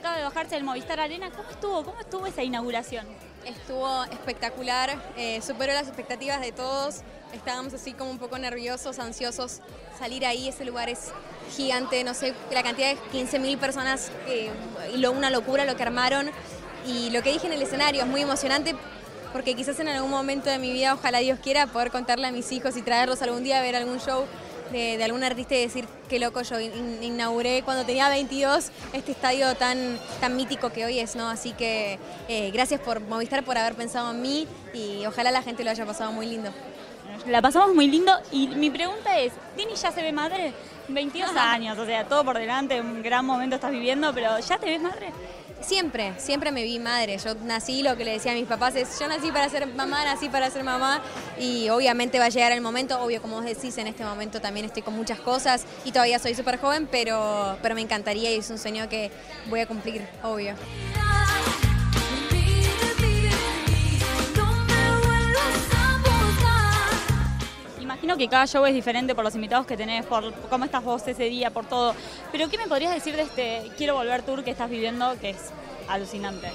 acaba de bajarse del Movistar Arena. ¿Cómo estuvo? ¿Cómo estuvo esa inauguración? Estuvo espectacular, eh, superó las expectativas de todos. Estábamos así como un poco nerviosos, ansiosos. Salir ahí, ese lugar es gigante, no sé, la cantidad de 15.000 personas, eh, lo, una locura lo que armaron. Y lo que dije en el escenario es muy emocionante porque quizás en algún momento de mi vida, ojalá Dios quiera, poder contarle a mis hijos y traerlos algún día a ver algún show de, algún artista y decir qué loco yo inauguré cuando tenía 22 este estadio tan, tan mítico que hoy es, ¿no? Así que eh, gracias por Movistar por haber pensado en mí y ojalá la gente lo haya pasado muy lindo. La pasamos muy lindo y mi pregunta es, ¿Tini ya se ve madre? 22 años, o sea, todo por delante, un gran momento estás viviendo, pero ¿ya te ves madre? Siempre, siempre me vi madre. Yo nací, lo que le decía a mis papás es, yo nací para ser mamá, nací para ser mamá y obviamente va a llegar el momento, obvio como vos decís, en este momento también estoy con muchas cosas y todavía soy súper joven, pero, pero me encantaría y es un sueño que voy a cumplir, obvio. Que cada show es diferente por los invitados que tenés, por cómo estás vos ese día, por todo. Pero ¿qué me podrías decir de este Quiero Volver Tour que estás viviendo, que es alucinante?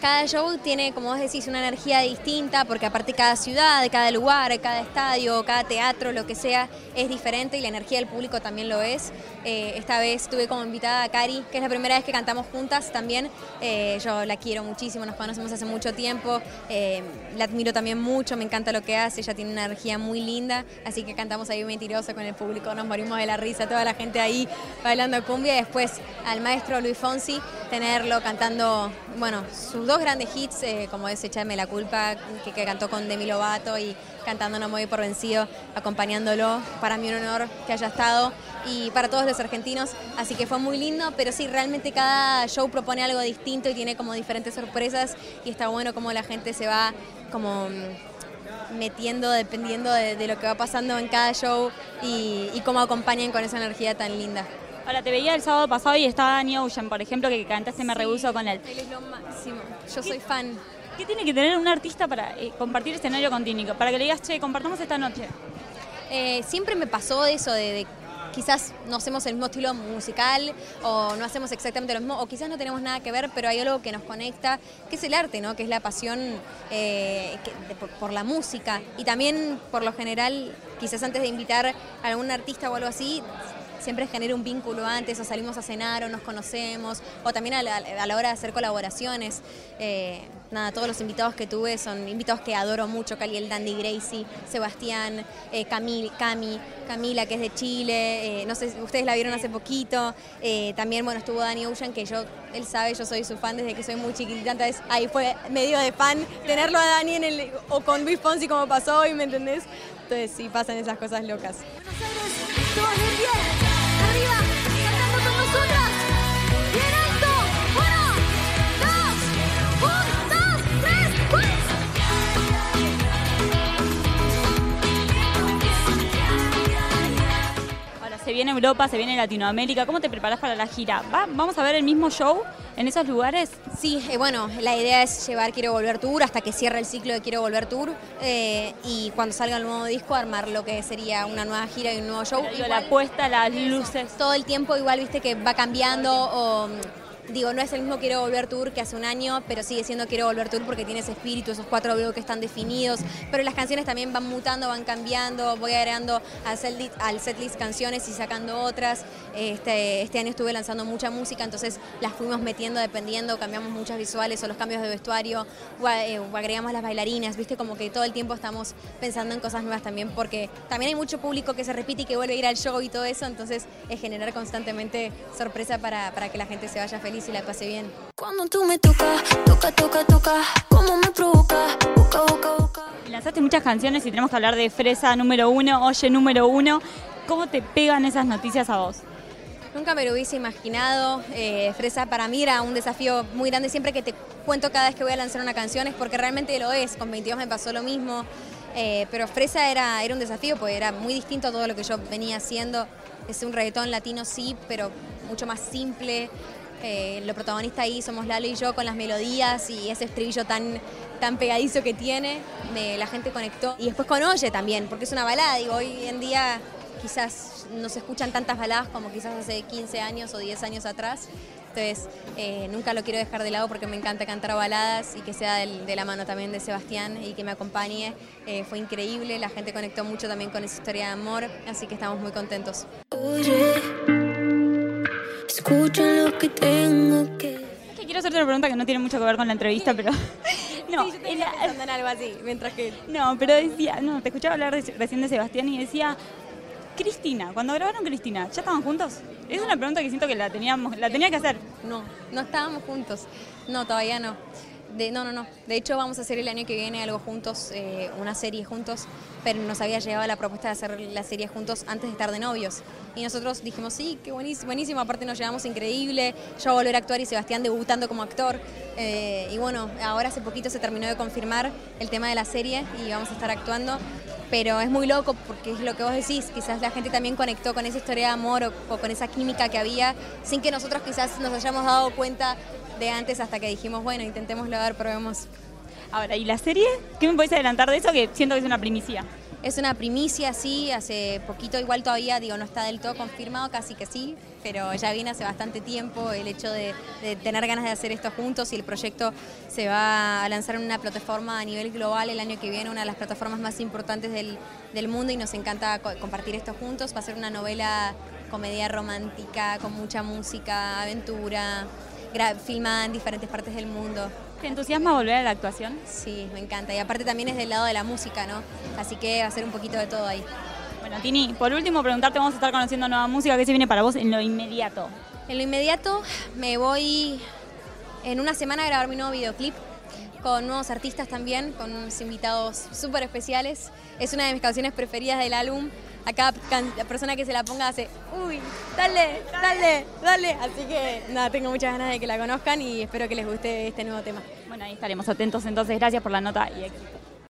Cada show tiene, como vos decís, una energía distinta, porque aparte cada ciudad, cada lugar, cada estadio, cada teatro, lo que sea, es diferente y la energía del público también lo es. Eh, esta vez tuve como invitada a Cari, que es la primera vez que cantamos juntas también. Eh, yo la quiero muchísimo, nos conocemos hace mucho tiempo, eh, la admiro también mucho, me encanta lo que hace, ella tiene una energía muy linda, así que cantamos ahí mentiroso con el público, nos morimos de la risa, toda la gente ahí bailando cumbia y después al maestro Luis Fonsi tenerlo cantando, bueno, sus dos grandes hits, eh, como es Echarme la culpa, que, cantó con Demi Lovato y cantando No me por vencido, acompañándolo. Para mí un honor que haya estado y para todos los argentinos, así que fue muy lindo, pero sí, realmente cada show propone algo distinto y tiene como diferentes sorpresas y está bueno como la gente se va como mm, metiendo dependiendo de, lo que va pasando en cada show y cómo acompañan con esa energía tan linda. Ahora, te veía el sábado pasado y estaba Danny Ocean, por ejemplo, que cantaste Me Rehuso con él. Él es lo máximo. Yo soy fan. ¿Qué tiene que tener un artista para eh, compartir escenario con Tínico? Para que le digas, che, compartamos esta noche. Eh, siempre me pasó eso de, quizás no hacemos el mismo estilo musical o no hacemos exactamente lo mismo o quizás no tenemos nada que ver, pero hay algo que nos conecta, que es el arte, ¿no? que es la pasión eh, por, la música y también por lo general, quizás antes de invitar a algún artista o algo así, siempre genera un vínculo antes, o salimos a cenar, o nos conocemos, o también a la, hora de hacer colaboraciones. Eh, nada, todos los invitados que tuve son invitados que adoro mucho, Caliel Dandy Gracie, Sebastián, eh, Camil, Cami, Camila, que es de Chile, eh, no sé, ustedes la vieron hace poquito, también, bueno, estuvo Dani Ocean, que yo, él sabe, yo soy su fan desde que soy muy chiquitita, entonces ahí fue medio de fan tenerlo a Dani en el, o con Luis Fonsi como pasó hoy, ¿me entendés? Entonces sí, pasan esas cosas locas. se viene Europa, se viene Latinoamérica. ¿Cómo te preparas para la gira? ¿Vamos a ver el mismo show en esos lugares? Sí, eh, bueno, la idea es llevar Quiero Volver Tour hasta que cierre el ciclo de Quiero Volver Tour eh, y cuando salga el nuevo disco armar lo que sería una nueva gira y un nuevo show. la apuesta, las luces. Todo el tiempo igual, viste, que va cambiando o digo, no es el mismo Quiero Volver Tour que hace un año, pero sigue siendo Quiero Volver Tour porque tiene ese espíritu, esos cuatro bloques están definidos, pero las canciones también van mutando, van cambiando, voy agregando al setlist, canciones y sacando otras. Este, este año estuve lanzando mucha música, entonces las fuimos metiendo dependiendo, cambiamos muchas visuales o los cambios de vestuario, eh, agregamos las bailarinas, viste, como que todo el tiempo estamos pensando en cosas nuevas también, porque también hay mucho público que se repite y que vuelve a ir al show y todo eso, entonces es generar constantemente sorpresa para, para que la gente se vaya feliz y la pasé bien. Cuando tú me tocas, toca, toca, toca, como me provoca, busca, busca, busca. Lanzaste muchas canciones y tenemos que hablar de Fresa número uno, Oye número uno. ¿Cómo te pegan esas noticias a vos? Nunca me lo hubiese imaginado. Eh, Fresa para mí era un desafío muy grande. Siempre que te cuento cada vez que voy a lanzar una canción es porque realmente lo es. Con 22 me pasó lo mismo. Eh, pero Fresa era, era un desafío porque era muy distinto a todo lo que yo venía haciendo. Es un reggaetón latino, sí, pero mucho más simple, eh, lo protagonista ahí somos Lalo y yo con las melodías y ese estribillo tan, tan pegadizo que tiene, la gente conectó. Y después con Oye también, porque es una balada, digo, hoy en día quizás no se escuchan tantas baladas como quizás hace 15 años o 10 años atrás. Entonces, eh, nunca lo quiero dejar de lado porque me encanta cantar baladas y que sea de la mano también de Sebastián y que me acompañe. Eh, fue increíble, la gente conectó mucho también con esa historia de amor, así que estamos muy contentos. Escucha lo que tengo que... quiero hacerte una pregunta que no tiene mucho que ver con la entrevista, pero... No, sí, yo en algo así, mientras que... No, pero decía, no, te escuchaba hablar recién de Sebastián y decía, Cristina, cuando grabaron Cristina, ¿ya estaban juntos? Es una pregunta que siento que la teníamos, la tenía que hacer. No, no estábamos juntos. No, todavía no. De, no, no, no. De hecho, vamos a hacer el año que viene algo juntos, eh, una serie juntos, pero nos había llegado la propuesta de hacer la serie juntos antes de estar de novios. Y nosotros dijimos, sí, qué buenísimo, buenísimo. aparte nos llevamos increíble, yo volver a actuar y Sebastián debutando como actor. Eh, y bueno, ahora hace poquito se terminó de confirmar el tema de la serie y vamos a estar actuando pero es muy loco porque es lo que vos decís, quizás la gente también conectó con esa historia de amor o, con esa química que había sin que nosotros quizás nos hayamos dado cuenta de antes hasta que dijimos, bueno, intentémoslo a probemos. Ahora, ¿y la serie? ¿Qué me podés adelantar de eso que siento que es una primicia? Es una primicia, sí, hace poquito igual todavía, digo, no está del todo confirmado, casi que sí, pero ya viene hace bastante tiempo el hecho de, tener ganas de hacer esto juntos y el proyecto se va a lanzar en una plataforma a nivel global el año que viene, una de las plataformas más importantes del, del mundo y nos encanta compartir esto juntos. Va a ser una novela comedia romántica con mucha música, aventura, filmada en diferentes partes del mundo. ¿Te entusiasma volver a la actuación? Sí, me encanta. Y aparte también es del lado de la música, ¿no? Así que va a ser un poquito de todo ahí. Bueno, Tini, por último preguntarte, vamos a estar conociendo nueva música, ¿qué se viene para vos en lo inmediato? En lo inmediato me voy en una semana a grabar mi nuevo videoclip con nuevos artistas también, con unos invitados súper especiales. Es una de mis canciones preferidas del álbum. A cada persona que se la ponga hace, uy, dale, dale, dale. Así que nada, tengo muchas ganas de que la conozcan y espero que les guste este nuevo tema. Bueno, ahí estaremos atentos entonces. Gracias por la nota y éxito.